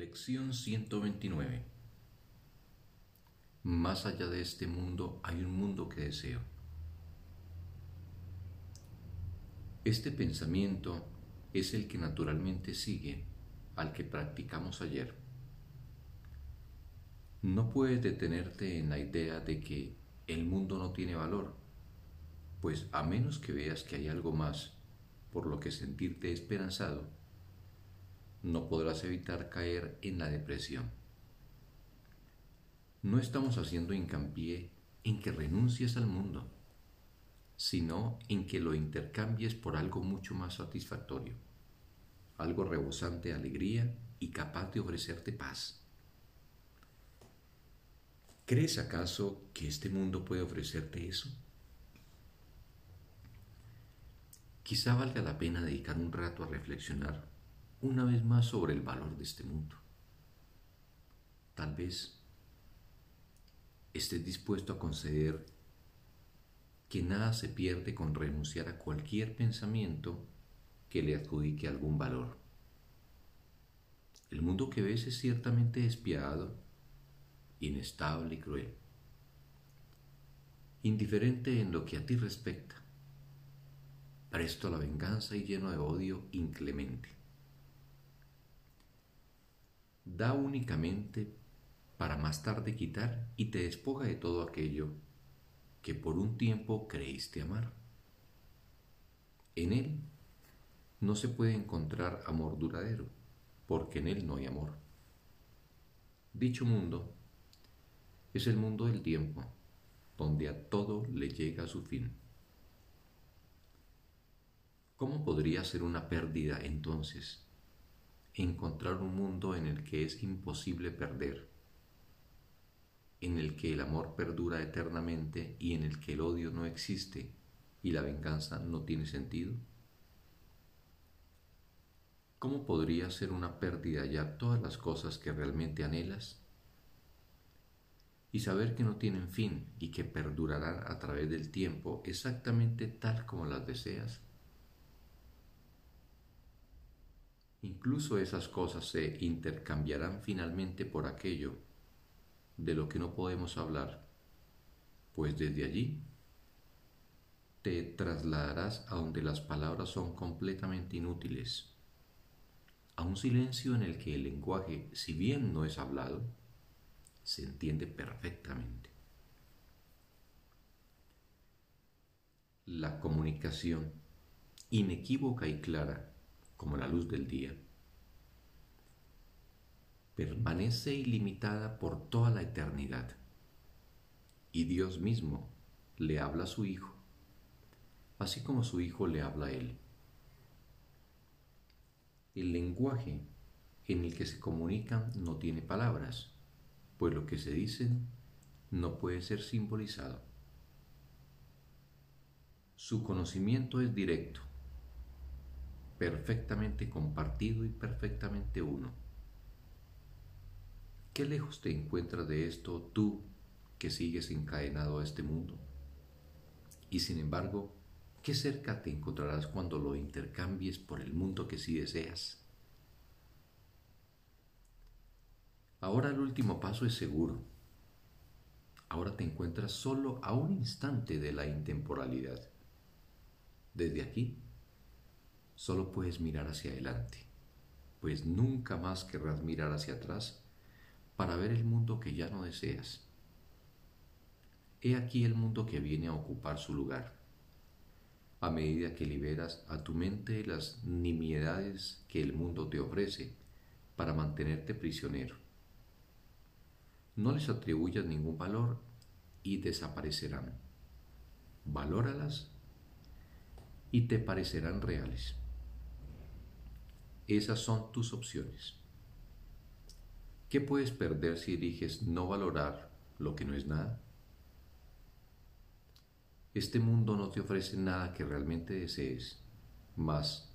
Lección 129 Más allá de este mundo hay un mundo que deseo. Este pensamiento es el que naturalmente sigue al que practicamos ayer. No puedes detenerte en la idea de que el mundo no tiene valor, pues a menos que veas que hay algo más por lo que sentirte esperanzado, no podrás evitar caer en la depresión. No estamos haciendo hincapié en que renuncies al mundo, sino en que lo intercambies por algo mucho más satisfactorio, algo rebosante de alegría y capaz de ofrecerte paz. ¿Crees acaso que este mundo puede ofrecerte eso? Quizá valga la pena dedicar un rato a reflexionar una vez más sobre el valor de este mundo. Tal vez estés dispuesto a conceder que nada se pierde con renunciar a cualquier pensamiento que le adjudique algún valor. El mundo que ves es ciertamente despiadado, inestable y cruel, indiferente en lo que a ti respecta, presto a la venganza y lleno de odio inclemente. Da únicamente para más tarde quitar y te despoja de todo aquello que por un tiempo creíste amar. En él no se puede encontrar amor duradero, porque en él no hay amor. Dicho mundo es el mundo del tiempo, donde a todo le llega su fin. ¿Cómo podría ser una pérdida entonces encontrar un mundo en el que es imposible perder, en el que el amor perdura eternamente y en el que el odio no existe y la venganza no tiene sentido? ¿Cómo podría ser una pérdida ya todas las cosas que realmente anhelas? Y saber que no tienen fin y que perdurarán a través del tiempo exactamente tal como las deseas. Incluso esas cosas se intercambiarán finalmente por aquello de lo que no podemos hablar, pues desde allí te trasladarás a donde las palabras son completamente inútiles, a un silencio en el que el lenguaje, si bien no es hablado, se entiende perfectamente. La comunicación inequívoca y clara como la luz del día, permanece ilimitada por toda la eternidad. Y Dios mismo le habla a su Hijo, así como su Hijo le habla a Él. El lenguaje en el que se comunican no tiene palabras, pues lo que se dicen no puede ser simbolizado. Su conocimiento es directo, perfectamente compartido y perfectamente uno. ¿Qué lejos te encuentras de esto tú que sigues encadenado a este mundo? Y sin embargo, ¿qué cerca te encontrarás cuando lo intercambies por el mundo que sí deseas? Ahora el último paso es seguro. Ahora te encuentras solo a un instante de la intemporalidad. Desde aquí solo puedes mirar hacia adelante, pues nunca más querrás mirar hacia atrás para ver el mundo que ya no deseas. He aquí el mundo que viene a ocupar su lugar. A medida que liberas a tu mente las nimiedades que el mundo te ofrece para mantenerte prisionero. No les atribuyas ningún valor y desaparecerán. Valóralas y te parecerán reales. Esas son tus opciones. ¿Qué puedes perder si eliges no valorar lo que no es nada? Este mundo no te ofrece nada que realmente desees, más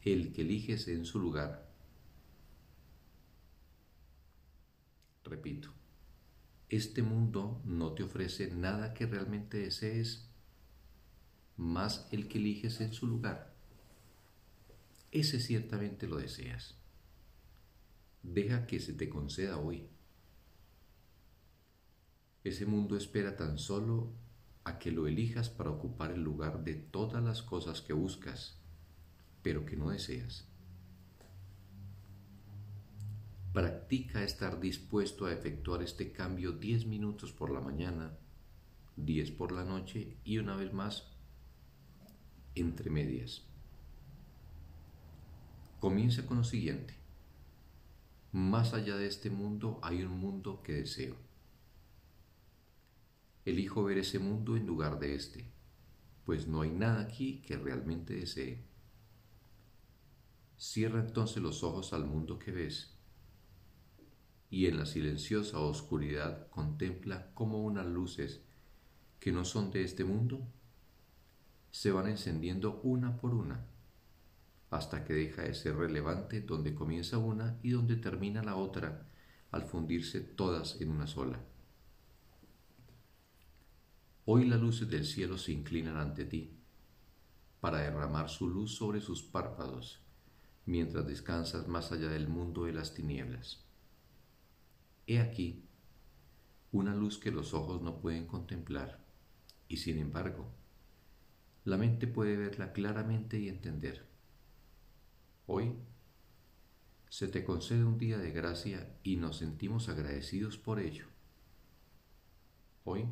el que eliges en su lugar. Repito, este mundo no te ofrece nada que realmente desees, más el que eliges en su lugar ese ciertamente lo deseas. deja que se te conceda hoy. Ese mundo espera tan solo a que lo elijas para ocupar el lugar de todas las cosas que buscas, pero que no deseas. Practica estar dispuesto a efectuar este cambio 10 minutos por la mañana, 10 por la noche y una vez más entre medias. Comienza con lo siguiente. Más allá de este mundo hay un mundo que deseo. Elijo ver ese mundo en lugar de este, pues no hay nada aquí que realmente desee. Cierra entonces los ojos al mundo que ves y en la silenciosa oscuridad contempla cómo unas luces que no son de este mundo se van encendiendo una por una hasta que deja de ser relevante donde comienza una y donde termina la otra al fundirse todas en una sola. Hoy las luces del cielo se inclinan ante ti para derramar su luz sobre sus párpados mientras descansas más allá del mundo de las tinieblas. He aquí una luz que los ojos no pueden contemplar y sin embargo la mente puede verla claramente y entender. Hoy se te concede un día de gracia y nos sentimos agradecidos por ello. Hoy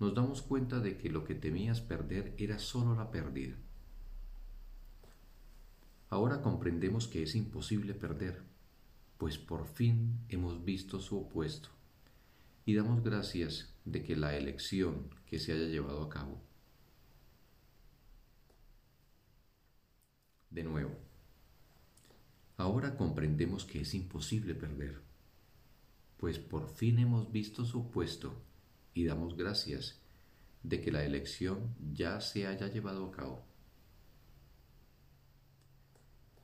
nos damos cuenta de que lo que temías perder era solo la pérdida. Ahora comprendemos que es imposible perder, pues por fin hemos visto su opuesto y damos gracias de que la elección que se haya llevado a cabo. De nuevo, ahora comprendemos que es imposible perder, pues por fin hemos visto su opuesto y damos gracias de que la elección ya se haya llevado a cabo.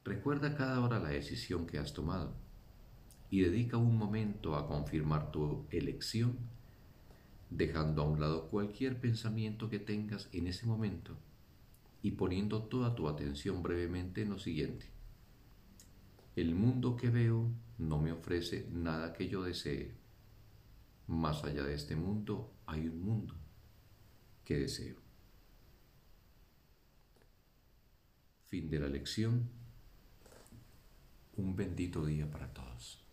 Recuerda cada hora la decisión que has tomado y dedica un momento a confirmar tu elección, dejando a un lado cualquier pensamiento que tengas en ese momento y poniendo toda tu atención brevemente en lo siguiente. El mundo que veo no me ofrece nada que yo desee. Más allá de este mundo hay un mundo que deseo. Fin de la lección. Un bendito día para todos.